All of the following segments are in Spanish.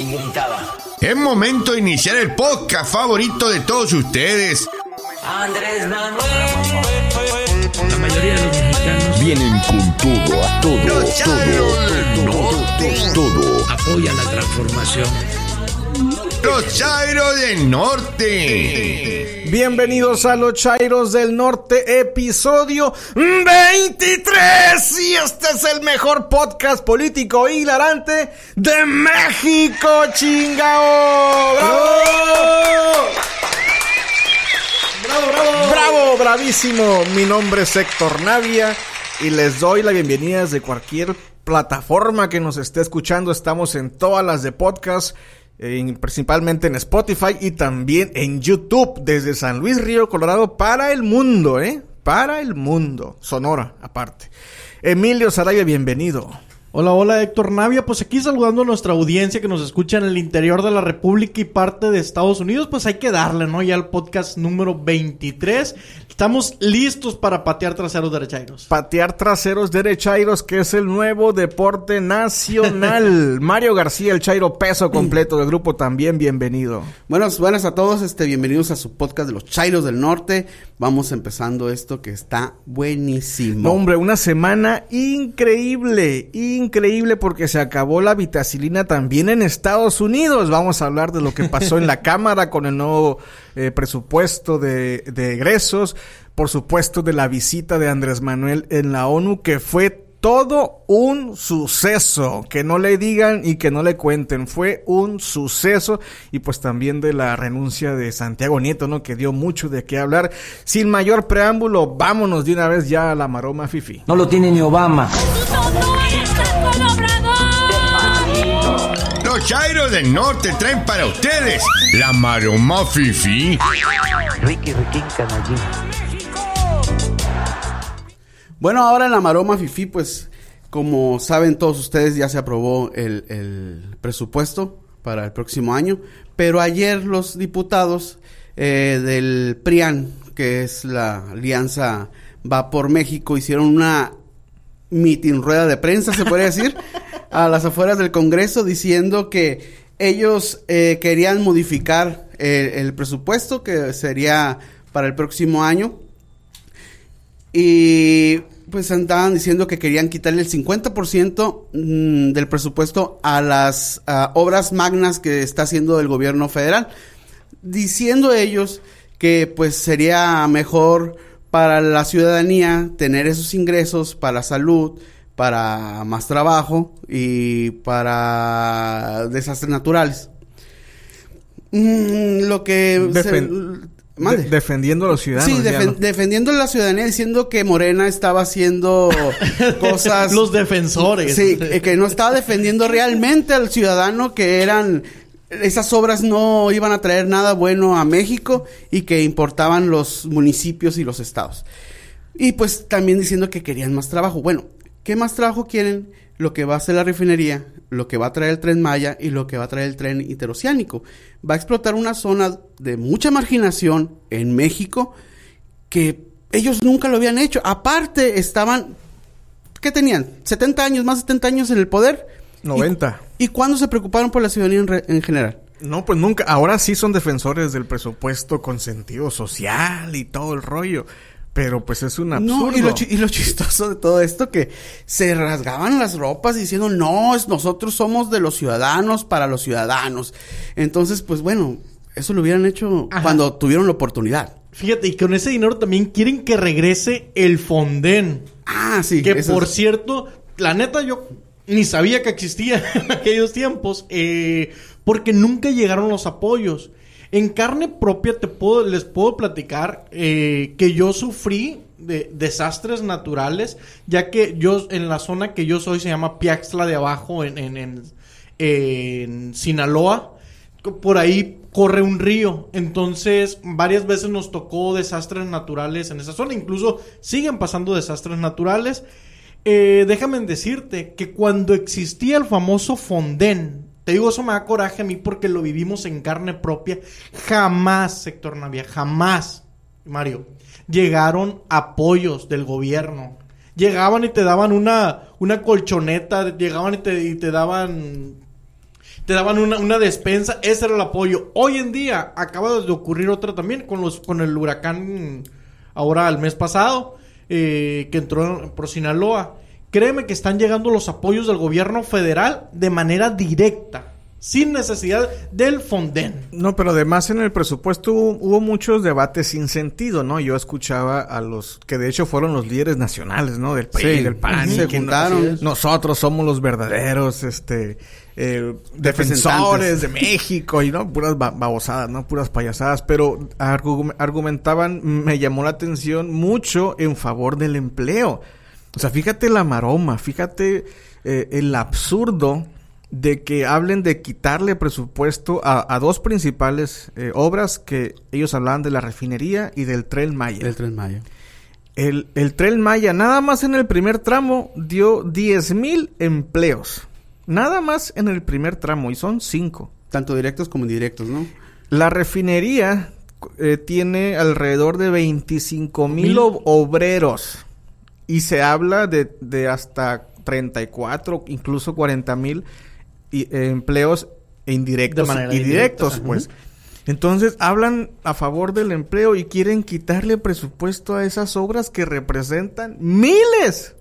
y gritaba. Es momento de iniciar el podcast favorito de todos ustedes. Andrés Manuel. La mayoría de los mexicanos Vienen con todo, a todo, Chairos del Norte. todo. apoyan la transformación. Los Chairos del Norte. Bienvenidos a los Chairos del Norte, episodio 23. Y este es el mejor podcast político hilarante de México, chingao. ¡Bravo! ¡Bravo, bravo! ¡Bravo, bravísimo! Mi nombre es Héctor Navia y les doy la bienvenida desde cualquier plataforma que nos esté escuchando. Estamos en todas las de podcast en- principalmente en Spotify y también en YouTube desde San Luis Río, Colorado para el mundo, ¿eh? Para el mundo. Sonora, aparte. Emilio Saraya, bienvenido. Hola, hola Héctor Navia, pues aquí saludando a nuestra audiencia que nos escucha en el interior de la República y parte de Estados Unidos, pues hay que darle, ¿no? Ya el podcast número 23. Estamos listos para patear traseros derechairos. Patear traseros derechairos, que es el nuevo deporte nacional. Mario García, el Chairo peso completo del grupo, también bienvenido. Buenas, buenas a todos, este, bienvenidos a su podcast de los Chairos del Norte. Vamos empezando esto que está buenísimo. No, hombre, una semana increíble, increíble porque se acabó la vitacilina también en Estados Unidos. Vamos a hablar de lo que pasó en la Cámara con el nuevo eh, presupuesto de, de egresos, por supuesto de la visita de Andrés Manuel en la ONU, que fue todo un suceso, que no le digan y que no le cuenten, fue un suceso y pues también de la renuncia de Santiago Nieto, ¿no? Que dio mucho de qué hablar. Sin mayor preámbulo, vámonos de una vez ya a la maroma fifi. No lo tiene ni Obama. Los Chairos del Norte traen para ustedes la maroma fifi. Ricky, Ricky, canallín. Bueno, ahora en la maroma Fifi, pues, como saben todos ustedes, ya se aprobó el, el presupuesto para el próximo año. Pero ayer los diputados eh, del PRIAN, que es la alianza Va por México, hicieron una mitin rueda de prensa, se puede decir, a las afueras del Congreso diciendo que ellos eh, querían modificar el, el presupuesto que sería para el próximo año y pues andaban diciendo que querían quitarle el 50% mm, del presupuesto a las obras magnas que está haciendo el gobierno federal. Diciendo ellos que pues sería mejor para la ciudadanía tener esos ingresos para salud, para más trabajo y para desastres naturales. Mm, lo que... se- Defen- Mande. de- defendiendo a los ciudadanos. Sí, ya, defen- ¿no? defendiendo a la ciudadanía, diciendo que Morena estaba haciendo cosas... Los defensores. Sí, que no estaba defendiendo realmente al ciudadano, que eran... Esas obras no iban a traer nada bueno a México y que importaban los municipios y los estados. Y pues también diciendo que querían más trabajo. Bueno, ¿qué más trabajo quieren? Lo que va a hacer la refinería, lo que va a traer el tren Maya y lo que va a traer el tren interoceánico. Va a explotar una zona de mucha marginación en México que ellos nunca lo habían hecho. Aparte, estaban, ¿qué tenían? ¿70 años, más de 70 años en el poder? 90. ¿Y, y cuándo se preocuparon por la ciudadanía en, re- en general? No, pues nunca. Ahora sí son defensores del presupuesto con sentido social y todo el rollo. Pero pues es un absurdo. No, y lo, y lo chistoso de todo esto que se rasgaban las ropas diciendo, no, es, nosotros somos de los ciudadanos para los ciudadanos. Entonces, pues bueno, eso lo hubieran hecho Ajá. cuando tuvieron la oportunidad. Fíjate, y con ese dinero también quieren que regrese el Fonden. Ah, sí. Que por es- cierto, la neta yo ni sabía que existía en aquellos tiempos, eh, porque nunca llegaron los apoyos. En carne propia te puedo, les puedo platicar eh, que yo sufrí de desastres naturales, ya que yo en la zona que yo soy se llama Piaxtla de abajo en, en, en, en Sinaloa, por ahí corre un río, entonces varias veces nos tocó desastres naturales en esa zona, incluso siguen pasando desastres naturales. Eh, déjame decirte que cuando existía el famoso Fonden, digo, eso me da coraje a mí porque lo vivimos en carne propia. Jamás, sector Navia, jamás, Mario, llegaron apoyos del gobierno. Llegaban y te daban una, una colchoneta, llegaban y te, y te daban Te daban una, una despensa, ese era el apoyo. Hoy en día acaba de ocurrir otra también con los con el huracán ahora el mes pasado eh, que entró por Sinaloa. Créeme que están llegando los apoyos del gobierno federal de manera directa, sin necesidad del Fonden. No, pero además en el presupuesto hubo, hubo muchos debates sin sentido, ¿no? Yo escuchaba a los que de hecho fueron los líderes nacionales, ¿no? Del país, Sí. del PAN. Se juntaron. no- nosotros somos los verdaderos, este, eh, defensores de México y no puras ba- babosadas, no puras payasadas, pero argu- argumentaban, me llamó la atención mucho en favor del empleo. O sea, fíjate la maroma, fíjate eh, el absurdo de que hablen de quitarle presupuesto a, a dos principales eh, obras que ellos hablaban de la refinería y del tren Maya. El 3 de mayo. El, el tren Maya, nada más en el primer tramo, dio 10 mil empleos. Nada más en el primer tramo, y son cinco. Tanto directos como indirectos, ¿no? La refinería eh, tiene alrededor de 25 mil ob- obreros. Y se habla de, de hasta 34, incluso 40 mil eh, empleos indirectos y directos, pues. Entonces hablan a favor del empleo y quieren quitarle presupuesto a esas obras que representan miles,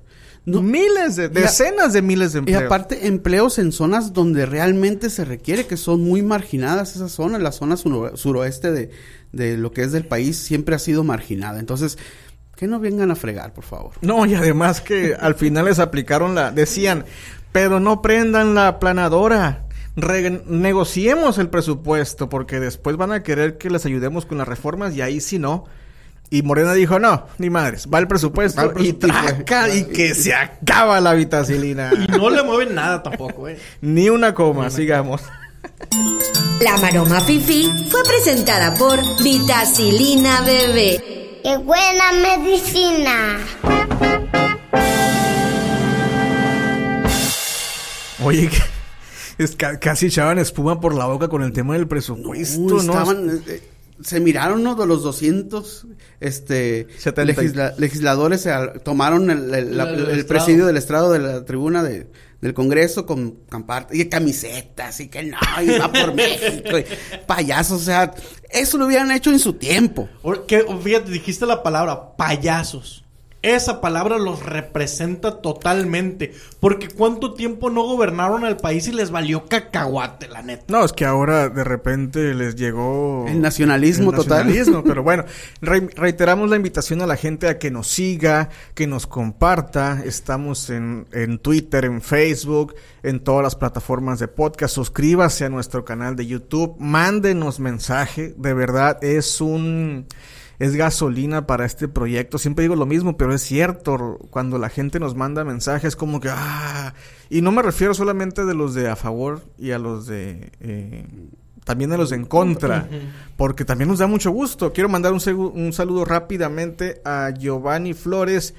No. miles de, Y a- decenas de miles de Y empleos. aparte, empleos en zonas donde realmente se requiere, que son muy marginadas esas zonas. La zona suroeste de, de lo que es del país siempre ha sido marginada. Entonces, que no vengan a fregar, por favor. No, y además que al final les aplicaron la... Decían, pero no prendan la planadora. Re- negociemos el presupuesto porque después van a querer que les ayudemos con las reformas y ahí sí no. Y Morena dijo, no, ni madres, va el presupuesto, Va el y traca y que se acaba la vitacilina. Y no le mueven nada tampoco, eh. Ni una coma, sigamos. La Maroma Fifi fue presentada por Vitacilina Bebé. ¡Qué buena medicina! Oye, es ca- casi echaban espuma por la boca con el tema del presupuesto, Uy, ¿no? estaban, eh, se miraron uno de los 200 este, legisla- legisladores, se tomaron el, el- la- El- el el estrado. presidio del estrado de la tribuna de, del Congreso con y camisetas y que no, y va por México, payasos, o sea, eso lo hubieran hecho en su tiempo. Que, fíjate, dijiste la palabra payasos. Esa palabra los representa totalmente. Porque cuánto tiempo no gobernaron al país y les valió cacahuate, la neta. No, es que ahora de repente les llegó... El nacionalismo total. nacionalismo, pero bueno, re- reiteramos la invitación a la gente a que nos siga, que nos comparta. Estamos en, en Twitter, en Facebook, en todas las plataformas de podcast. Suscríbase a nuestro canal de YouTube. Mándenos mensaje. De verdad, es un... Es gasolina para este proyecto. Siempre digo lo mismo, pero es cierto. Cuando la gente nos manda mensajes como que... Ah, y no me refiero solamente de los de a favor y a los de... eh, también a los en contra, porque también nos da mucho gusto. Quiero mandar un, un saludo rápidamente a Giovanni Flores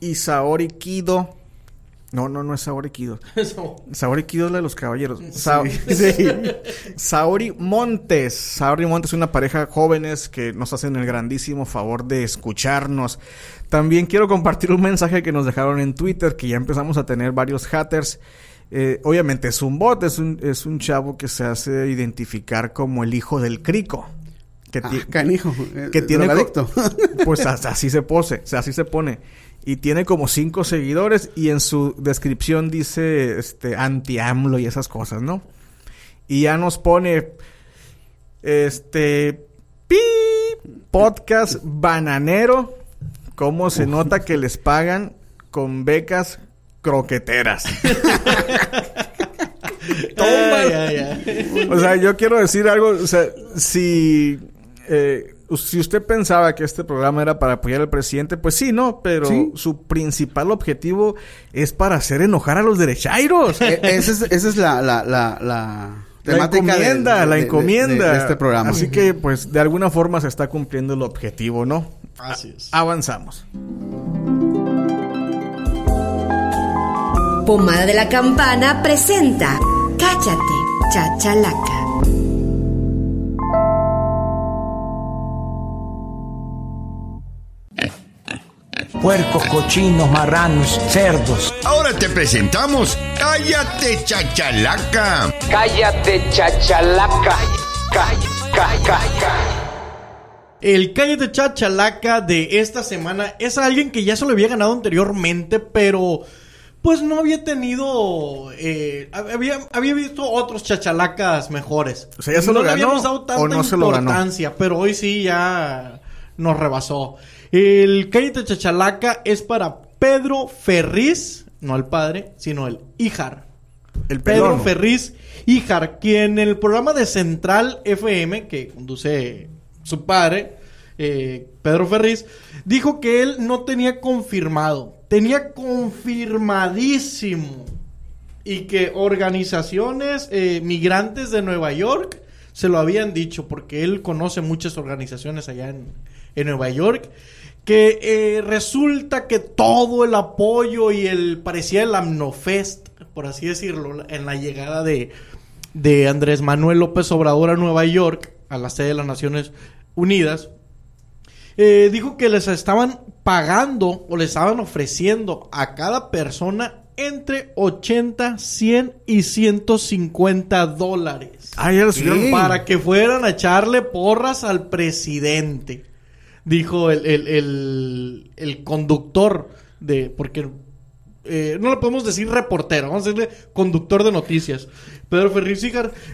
y Saori Kido. No, no, no es Saori Kido. Saori Kido es la de los caballeros. Sa- sí. Saori Montes. Saori Montes es una pareja jóvenes que nos hacen el grandísimo favor de escucharnos. También quiero compartir un mensaje que nos dejaron en Twitter, que ya empezamos a tener varios haters. Eh, obviamente es un bot, es un, es un chavo que se hace identificar como el hijo del crico. Que Ah, canijo, eh, que tiene pues as- así se pose, así se pone. Y tiene como cinco seguidores y en su descripción dice este anti AMLO y esas cosas, ¿no? Y ya nos pone este pi podcast bananero. ¿Cómo se nota que les pagan con becas croqueteras? Ay, ay, ay. O sea, yo quiero decir algo, o sea, si eh, si usted pensaba que este programa era para apoyar al presidente, pues sí, ¿no? Pero Sí. su principal objetivo es para hacer enojar a los derechairos. E- esa es, esa es la, la, la, la La temática de- encomienda, de- la de- de- encomienda. de este programa. Así que, pues, de alguna forma se está cumpliendo el objetivo, ¿no? Así es. Avanzamos. Pomada de la Campana presenta Cáchate, Chachalaca. Puercos, cochinos, marranos, cerdos. Ahora te presentamos Cállate Chachalaca. Cállate, chachalaca. El Cállate Chachalaca de esta semana es alguien que ya se lo había ganado anteriormente, pero pues no había tenido. eh, había, había visto otros chachalacas mejores. O sea, ¿ya se no lo le ganó habíamos dado tanta o no se lo ganó? importancia, pero hoy sí ya nos rebasó. El Cállate Chachalaca es para Pedro Ferriz, no el padre, sino el Ijar. El Pedro. Ferriz Ijar, quien en el programa de Central FM, que conduce su padre, eh, Pedro Ferriz, dijo que él no tenía confirmado, tenía confirmadísimo, y que organizaciones eh, migrantes de Nueva York se lo habían dicho, porque él conoce muchas organizaciones allá en, en Nueva York, que eh, resulta que todo el apoyo y el parecía el Amnofest, por así decirlo, en la llegada de, de Andrés Manuel López Obrador a Nueva York, a la sede de las Naciones Unidas, eh, dijo que les estaban pagando o les estaban ofreciendo a cada persona entre 80, 100 y 150 dólares. Ah, ya lo subieron. Para que fueran a echarle porras al presidente. Dijo el, el, el, el conductor de... Porque eh, no le podemos decir reportero, vamos a decirle conductor de noticias. Pedro Ferriz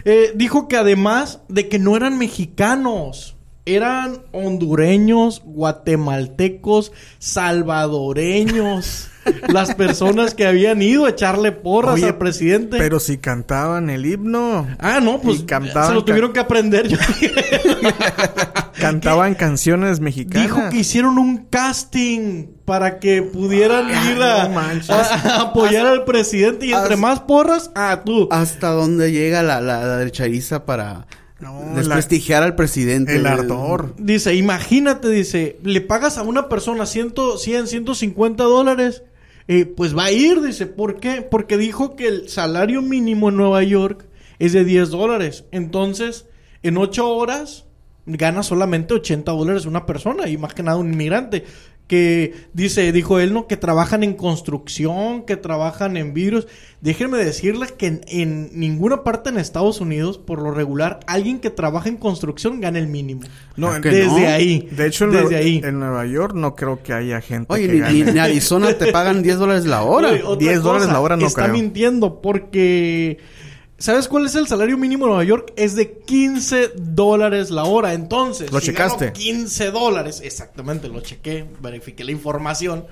eh, dijo que además de que no eran mexicanos, eran hondureños, guatemaltecos, salvadoreños. las personas que habían ido a echarle porras Oye, al presidente. Pero si cantaban el himno. Ah, no, pues cantaban se lo tuvieron que aprender. Cantaban canciones mexicanas. Dijo que hicieron un casting para que pudieran Ah, ir a, no a- a apoyar al presidente y entre más porras, ah, tú. Hasta dónde llega la, la, la derechariza para No, desprestigiar al presidente. El ardor. Dice, imagínate, dice, le pagas a una persona 100, 100 150 dólares, eh, pues va a ir, dice, ¿por qué? Porque dijo que el salario mínimo en Nueva York es de 10 dólares. Entonces, en 8 horas gana solamente 80 dólares una persona, y más que nada un inmigrante. Que dice, dijo él, ¿no? Que trabajan en construcción, que trabajan en virus. Déjenme decirles que en, en ninguna parte en Estados Unidos, por lo regular, alguien que trabaja en construcción gana el mínimo. No, desde no? ahí. De hecho, en, desde Nueva, ahí. en Nueva York no creo que haya gente Oye, que ni, gane. ni- en Arizona te pagan 10 dólares la hora. Oye, otra 10 dólares la hora no está creo. mintiendo porque ¿sabes cuál es el salario mínimo en Nueva York? Es de 15 dólares la hora. Entonces, ¿Lo si checaste? gano 15 dólares, exactamente, lo chequé, verifiqué la información.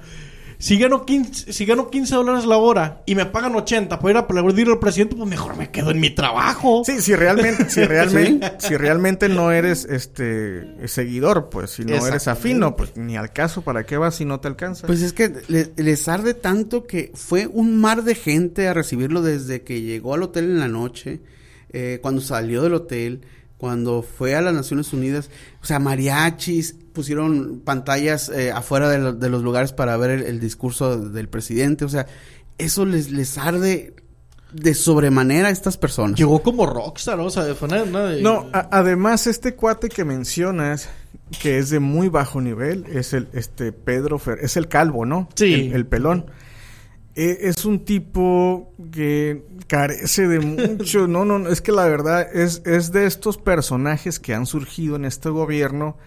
Si gano 15, si gano 15 dólares la hora y me pagan 80 para ir a aplaudir al presidente, pues mejor me quedo en mi trabajo. Sí, si realmente, si realmente, si realmente no eres este seguidor, pues si no eres afino, pues ni al caso, ¿para qué vas si no te alcanza? Pues es que le- les arde tanto que fue un mar de gente a recibirlo desde que llegó al hotel en la noche, eh, cuando salió del hotel, cuando fue a las Naciones Unidas, o sea, mariachis, pusieron pantallas eh, afuera de, lo- de los lugares para ver el, el discurso del presidente, o sea, eso les, les arde de sobremanera a estas personas. Llegó como rockstar, o sea, fue una, una de- No, a- además este cuate que mencionas, que es de muy bajo nivel, es el este Pedro Fer, es el calvo, ¿no? Sí. El, el pelón. E- es un tipo que carece de mucho, no, no, no, es que la verdad es, es de estos personajes que han surgido en este gobierno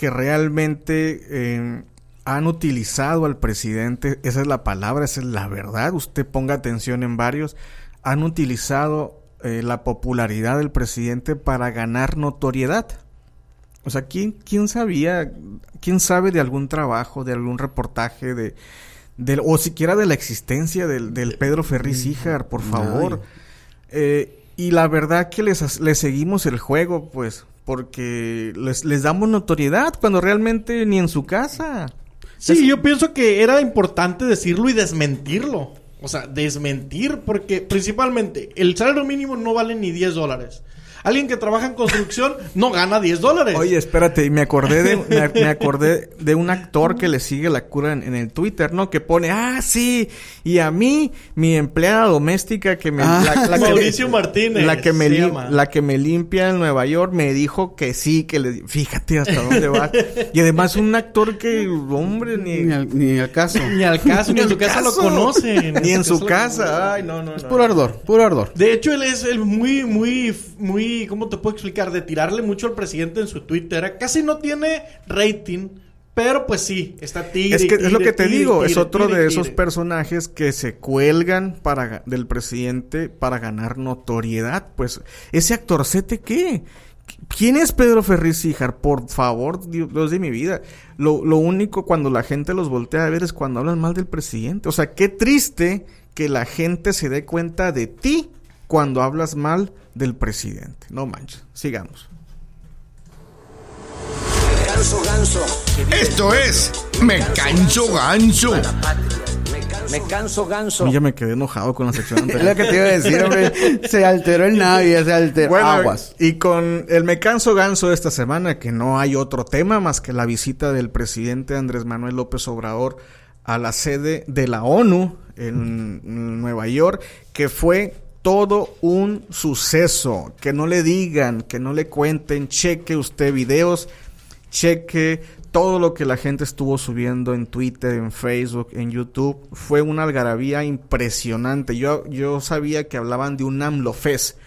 que realmente eh, han utilizado al presidente, esa es la palabra, esa es la verdad, usted ponga atención en varios, han utilizado eh, la popularidad del presidente para ganar notoriedad. O sea, ¿quién, quién sabía, quién sabe de algún trabajo, de algún reportaje, de, o siquiera de la existencia del, del Pedro Ferriz Híjar, por favor? Eh, y la verdad que les, les seguimos el juego, pues, porque les, les damos notoriedad cuando realmente ni en su casa. Sí, yo pienso que era importante decirlo y desmentirlo. O sea, desmentir, porque principalmente el salario mínimo no vale ni 10 dólares. Alguien que trabaja en construcción no gana 10 dólares. Oye, espérate, y me acordé de, me, me acordé de un actor que le sigue la cura en, en el Twitter, ¿no? Que pone, ah, sí, y a mí, mi empleada doméstica que me... Ah, la, la que- Martínez. La que, me lim- la que me limpia en Nueva York me dijo que sí, que le... Fíjate hasta dónde va. Y además un actor que, hombre, ni... Ni al, ni al caso. Ni al caso, ni en su casa lo conocen. Ni en su casa. Ay, no, no, no. Puro ardor, puro ardor. De hecho, él es el muy, muy, muy, ¿cómo te puedo explicar? De tirarle mucho al presidente en su Twitter. Casi no tiene rating, pero pues sí, está tigre. Es que es lo que te digo, es otro de esos personajes que se cuelgan para del presidente para ganar notoriedad. Pues, ese actorcete qué? ¿Quién es Pedro Ferriz Híjar? Por favor, Dios Dios de mi vida. Lo, lo único cuando la gente los voltea a ver es cuando hablan mal del presidente. O sea, qué triste que la gente se dé cuenta de ti cuando hablas mal del presidente. No manches. Sigamos. Ganso, ganso. Esto es Me Canso Ganso. Me canso, A ganso. mí ya me quedé enojado con la sección Es anterior. lo que te iba a decir, hombre. Se alteró el Navia, se alteró. Bueno, Aguas. y con el me canso ganso de esta semana, que no hay otro tema más que la visita del presidente Andrés Manuel López Obrador a la sede de la ONU en, en Nueva York, que fue todo un suceso. Que no le digan, que no le cuenten, cheque usted videos, cheque todo lo que la gente estuvo subiendo en Twitter, en Facebook, en YouTube. Fue una algarabía impresionante. Yo, yo sabía que hablaban de un AMLO Fest.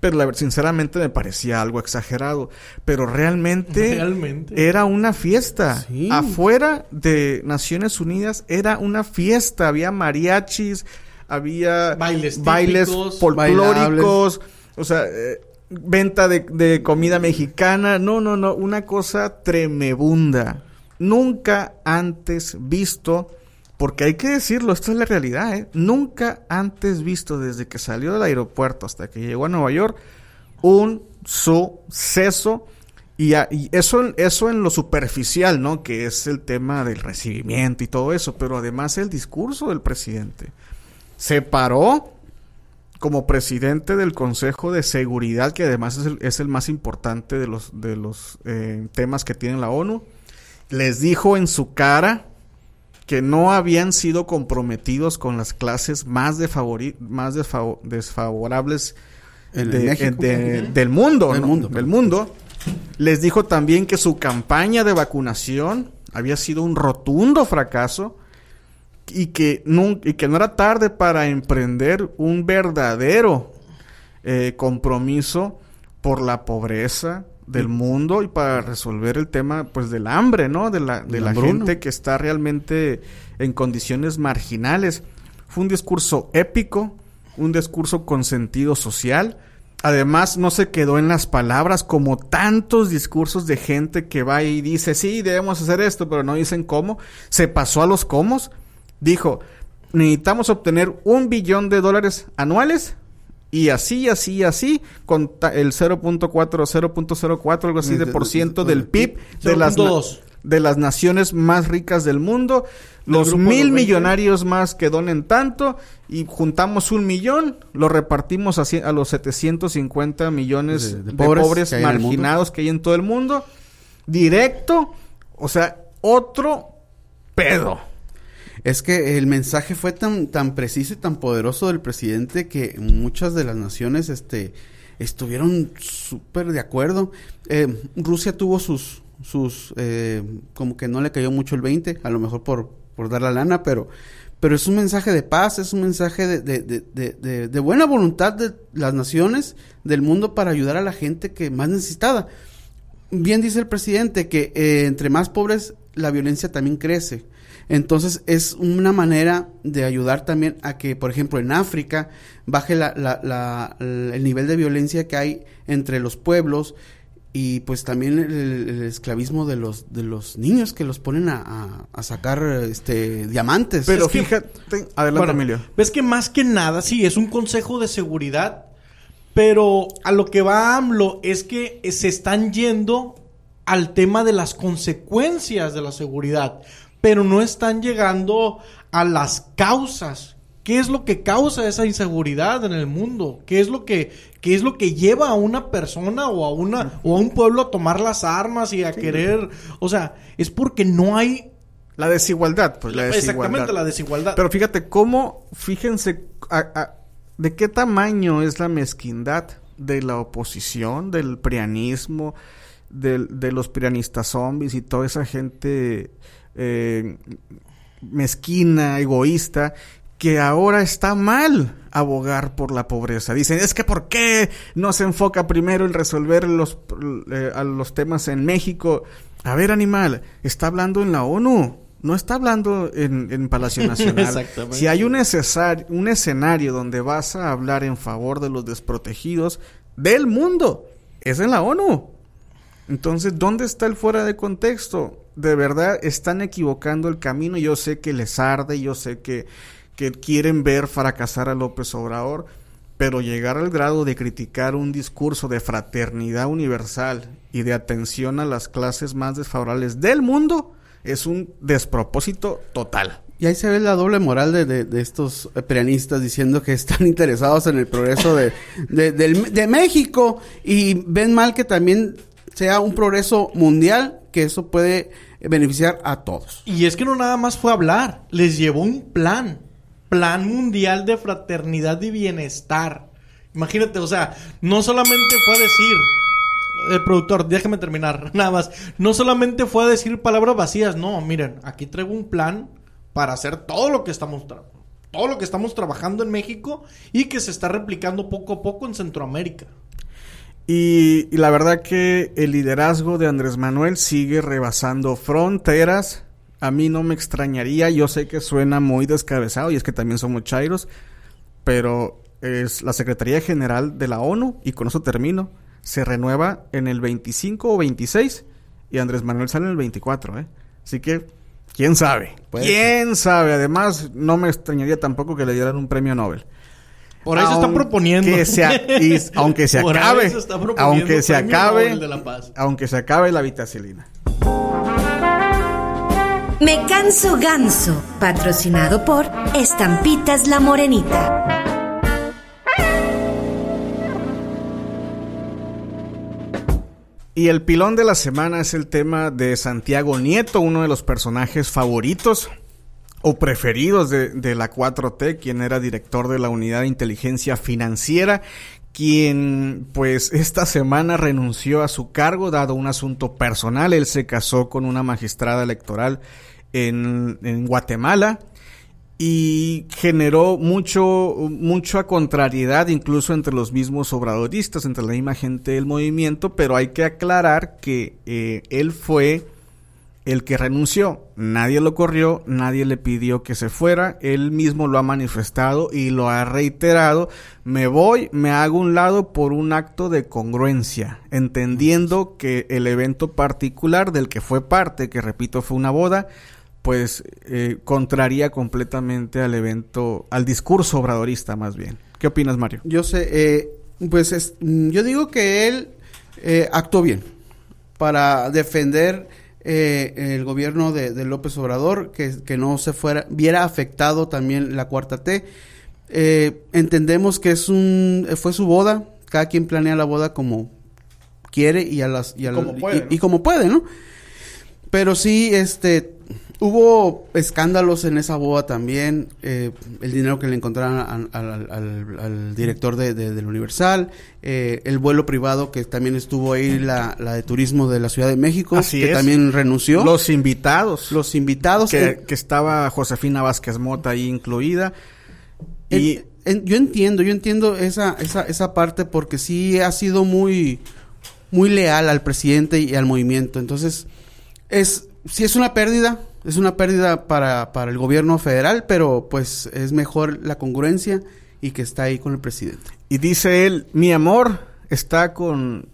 Pero la, sinceramente me parecía algo exagerado. Pero realmente, Realmente. era una fiesta. Sí. Afuera de Naciones Unidas era una fiesta. Había mariachis, había Bailes bailes típicos, folclóricos, o sea, eh, venta de, de comida mexicana. No, no, no, una cosa tremebunda. Nunca antes visto, porque hay que decirlo, esto es la realidad, ¿eh? Nunca antes visto desde que salió del aeropuerto hasta que llegó a Nueva York un suceso. Y, a- y eso, eso en lo superficial, ¿no? Que es el tema del recibimiento y todo eso, pero además el discurso del presidente. Se paró como presidente del Consejo de Seguridad, que además es el, es el más importante de los, de los eh, temas que tiene la ONU, les dijo en su cara que no habían sido comprometidos con las clases más, más desfavo- desfavorables de- México. de- del mundo. Del ¿no? mundo. Del mundo. Les dijo también que su campaña de vacunación había sido un rotundo fracaso y que, nun- y que no era tarde para emprender un verdadero eh, compromiso por la pobreza del mundo y para resolver el tema pues del hambre, ¿no? De la, de la gente que está realmente en condiciones marginales. Fue un discurso épico, un discurso con sentido social. Además, no se quedó en las palabras como tantos discursos de gente que va y dice, sí, debemos hacer esto, pero no dicen cómo. Se pasó a los cómo. Dijo, necesitamos obtener un billón de dólares anuales y así, así, así, con el 0.4, 0.04, algo así de por ciento del PIB de las, na- 0.2. de las naciones más ricas del mundo, los mil los 20. millonarios más que donen tanto y juntamos un millón, lo repartimos así a los 750 millones De- de, de pobres, que marginados que hay en todo el mundo, directo, o sea, otro pedo. Es que el mensaje fue tan, tan preciso y tan poderoso del presidente que muchas de las naciones este, estuvieron súper de acuerdo. Eh, Rusia tuvo sus, sus eh, como que no le cayó mucho el 20, a lo mejor por, por dar la lana, pero, pero es un mensaje de paz, es un mensaje de, de, de, buena voluntad de las naciones del mundo para ayudar a la gente que más necesitada. Bien dice el presidente que eh, entre más pobres la violencia también crece. Entonces es una manera de ayudar también a que, por ejemplo, en África baje la, la- la- el nivel de violencia que hay entre los pueblos y pues también el, el esclavismo de los de los niños que los ponen a, a- a sacar este diamantes. Pero Es que- fíjate, adelante Bueno, Emilio. Ves que más que nada, sí, es un consejo de seguridad, pero a lo que va AMLO es que se están yendo al tema de las consecuencias de la seguridad, pero no están llegando a las causas ¿Qué es lo que causa esa inseguridad en el mundo? ¿Qué es lo que, qué es lo que lleva a una persona o a una o a un pueblo a tomar las armas y a querer, o sea, es porque no hay La desigualdad, pues la desigualdad. exactamente la desigualdad. Pero fíjate cómo, fíjense a- a- de qué tamaño es la mezquindad de la oposición, del prianismo, del- de los prianistas zombies y toda esa gente eh, mezquina, egoísta, que ahora está mal abogar por la pobreza. Dicen, es que ¿por qué no se enfoca primero en resolver los, eh, a los temas en México? A ver, animal, está hablando en la ONU. No está hablando en, en Palacio Nacional. Si hay un, un escenario donde vas a hablar en favor de los desprotegidos del mundo, es en la ONU. Entonces, ¿dónde está el fuera de contexto? De verdad, están equivocando el camino. Yo sé que les arde, yo sé que, quieren ver fracasar a López Obrador, pero llegar al grado de criticar un discurso de fraternidad universal y de atención a las clases más desfavorables del mundo es un despropósito total. Y ahí se ve la doble moral de, de- estos prianistas diciendo que están interesados en el progreso de, de México y ven mal que también sea un progreso mundial, que eso puede beneficiar a todos. Y es que no nada más fue hablar, les llevó un plan, plan mundial de fraternidad y bienestar. Imagínate, o sea, no solamente fue a decir, el productor, déjame terminar, nada más, no solamente fue a decir palabras vacías, no, miren, aquí traigo un plan para hacer todo lo que estamos todo lo que estamos trabajando en México y que se está replicando poco a poco en Centroamérica. Y, y la verdad que el liderazgo de Andrés Manuel sigue rebasando fronteras. A mí no me extrañaría, yo sé que suena muy descabezado y es que también somos chairos, pero es la Secretaría General de la ONU, y con eso termino, se renueva en el 25 o 26 y Andrés Manuel sale en el 24, ¿eh? Así que, ¿quién sabe? ¿Quién sabe? Además, no me extrañaría tampoco que le dieran un premio Nobel. Por ahí se está Aunque proponiendo. sea- y- aunque se Por acabe, se está proponiendo aunque se acabe, de la Paz. aunque se acabe la vitacilina. Me canso ganso, patrocinado por Estampitas La Morenita. Y el pilón de la semana es el tema de Santiago Nieto, uno de los personajes favoritos o preferidos de, la 4T, quien era director de la Unidad de Inteligencia Financiera, quien pues esta semana renunció a su cargo dado un asunto personal. Él se casó con una magistrada electoral en, en Guatemala y generó mucho mucha contrariedad incluso entre los mismos obradoristas, entre la misma gente del movimiento, pero hay que aclarar que eh, él fue el que renunció. Nadie lo corrió, nadie le pidió que se fuera, él mismo lo ha manifestado y lo ha reiterado. Me voy, me hago un lado por un acto de congruencia, entendiendo que el evento particular del que fue parte, que repito fue una boda, pues eh, contraría completamente al evento, al discurso obradorista más bien. ¿Qué opinas, Mario? Yo sé, eh, pues es- yo digo que él eh, actuó bien para defender eh, el gobierno de, de López Obrador, que, que no se fuera, viera afectado también la cuarta T. Eh, entendemos que es un, fue su boda, cada quien planea la boda como quiere y a las y, a Como la- puede, y- ¿no? y como puede, ¿no? Pero sí, este, hubo escándalos en esa boda también. eh, el dinero que le encontraron al, al- al- al director de, de- del Universal. eh, el vuelo privado que también estuvo ahí, la, la de turismo de la Ciudad de México, Así que es. también renunció. Los, Los invitados. invitados. que, eh, que estaba Josefina Vázquez Mota ahí incluida. Y En- en- yo entiendo, yo entiendo esa, esa, esa parte porque sí ha sido muy, muy leal al presidente y al movimiento. Entonces, es, sí es una pérdida, es una pérdida para, para el gobierno federal, pero pues es mejor la congruencia y que está ahí con el presidente. Y dice él, mi amor está con,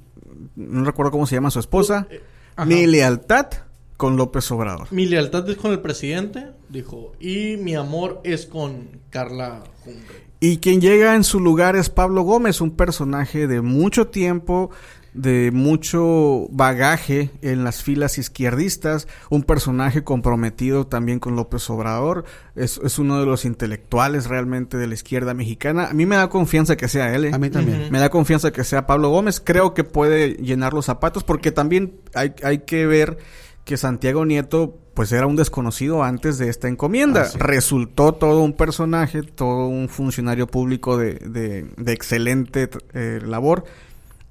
no recuerdo cómo se llama su esposa, Ajá. mi lealtad con López Obrador. Mi lealtad es con el presidente, dijo, y mi amor es con Carla Humphrey. Y quien llega en su lugar es Pablo Gómez, un personaje de mucho tiempo, de mucho bagaje en las filas izquierdistas, un personaje comprometido también con López Obrador, es, es uno de los intelectuales realmente de la izquierda mexicana. A mí me da confianza que sea él. ¿eh? A mí también. Me da confianza que sea Pablo Gómez. Creo que puede llenar los zapatos porque también hay, hay que ver que Santiago Nieto pues era un desconocido antes de esta encomienda. Resultó todo un personaje, todo un funcionario público de, de, de excelente eh, labor.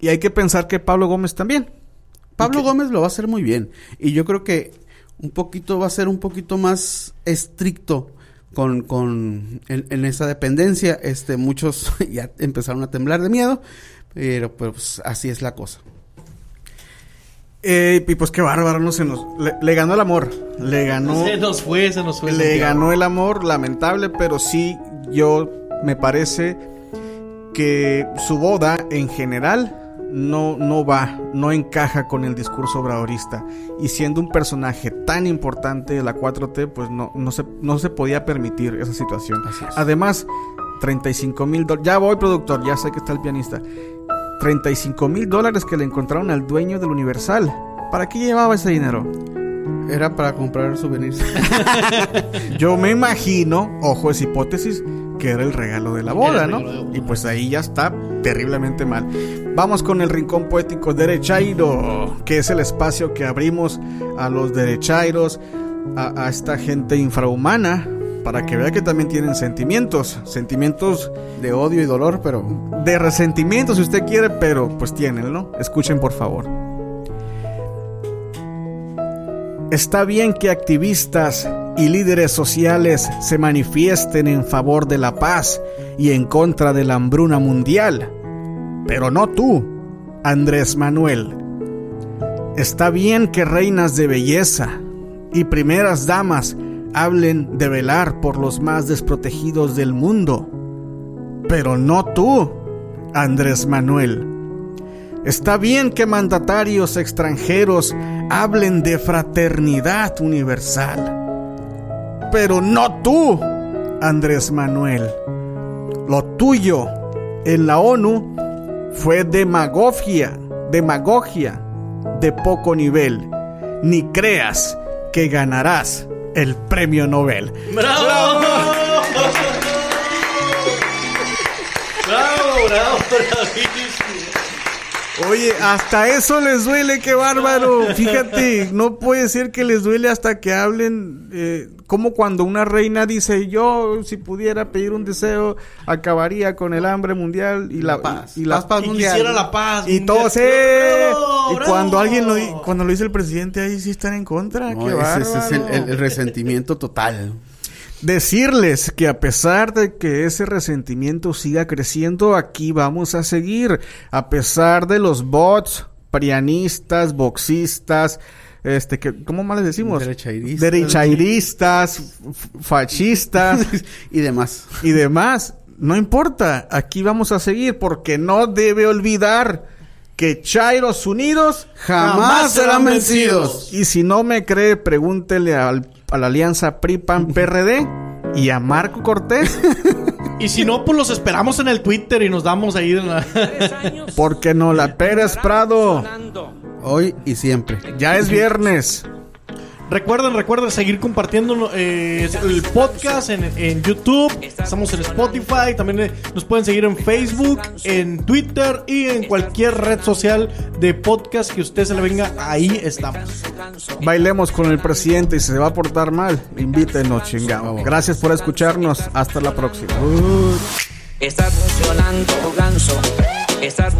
Y hay que pensar que Pablo Gómez también. Pablo Gómez lo va a hacer muy bien. Y yo creo que un poquito va a ser un poquito más estricto con, con en, en esa dependencia. Este, muchos ya empezaron a temblar de miedo, pero pues así es la cosa. Eh, y pues qué bárbaro, no se nos... Le, le ganó el amor, le ganó... Se nos fue, se nos fue. Le Santiago. ganó el amor, lamentable, pero sí, yo me parece que su boda en general no, no va, no encaja con el discurso obradorista. Y siendo un personaje tan importante de la 4T, pues no, no, se, no se podía permitir esa situación. Además, 35 mil dólares. Ya voy, productor, ya sé que está el pianista. 35 mil dólares que le encontraron al dueño del Universal. ¿Para qué llevaba ese dinero? Era para comprar souvenirs. Yo me imagino, ojo, es hipótesis, que era el regalo de la boda, ¿no? Y pues ahí ya está terriblemente mal. Vamos con el rincón poético derechairo, que es el espacio que abrimos a los derechairos, a, a esta gente infrahumana, para que vea que también tienen sentimientos, sentimientos de odio y dolor, pero de resentimiento si usted quiere, pero pues tienen, ¿no? Escuchen por favor. Está bien que activistas y líderes sociales se manifiesten en favor de la paz y en contra de la hambruna mundial, pero no tú, Andrés Manuel. Está bien que reinas de belleza y primeras damas hablen de velar por los más desprotegidos del mundo, pero no tú, Andrés Manuel. Está bien que mandatarios extranjeros hablen de fraternidad universal, pero no tú, Andrés Manuel. Lo tuyo en la ONU fue demagogia, demagogia de poco nivel. Ni creas que ganarás el premio Nobel. ¡Bravo! ¡Bravo, bravo, bravísimo! Oye, hasta eso les duele, qué bárbaro. Fíjate, no puede ser que les duele hasta que hablen, eh, como cuando una reina dice, yo si pudiera pedir un deseo, acabaría con el hambre mundial y la, paz. y, y la Paz, paz Y mundial. quisiera la paz. y todos, ¡eh! ¡Bravo, Y cuando alguien lo, cuando lo dice el presidente, ahí sí están en contra. No, qué ese, ese es el, bárbaro. el- el resentimiento total. Decirles que a pesar de que ese resentimiento siga creciendo, aquí vamos a seguir. A pesar de los bots, prianistas, boxistas, este, que, ¿cómo más les decimos? Derechairistas. Derechairistas, fascistas y demás. y demás. No importa, aquí vamos a seguir porque no debe olvidar que Chairos Unidos Jamás serán vencidos. y si no me cree, pregúntele al- a la alianza PRI-PAN-PRD y a Marco Cortés, Y si no, pues los esperamos en el Twitter y nos damos ahí en la... porque no la Pérez Prado. Hoy y siempre. Ya es viernes. Recuerden, recuerden seguir compartiendo eh, el podcast en, en YouTube. Estamos en Spotify. También eh, nos pueden seguir en Facebook, en Twitter y en cualquier red social de podcast que usted se le venga. Ahí estamos. Bailemos con el presidente y si se va a portar mal, invítenos, chingado. Gracias por escucharnos. Hasta la próxima. Estás funcionando, ganso. Estás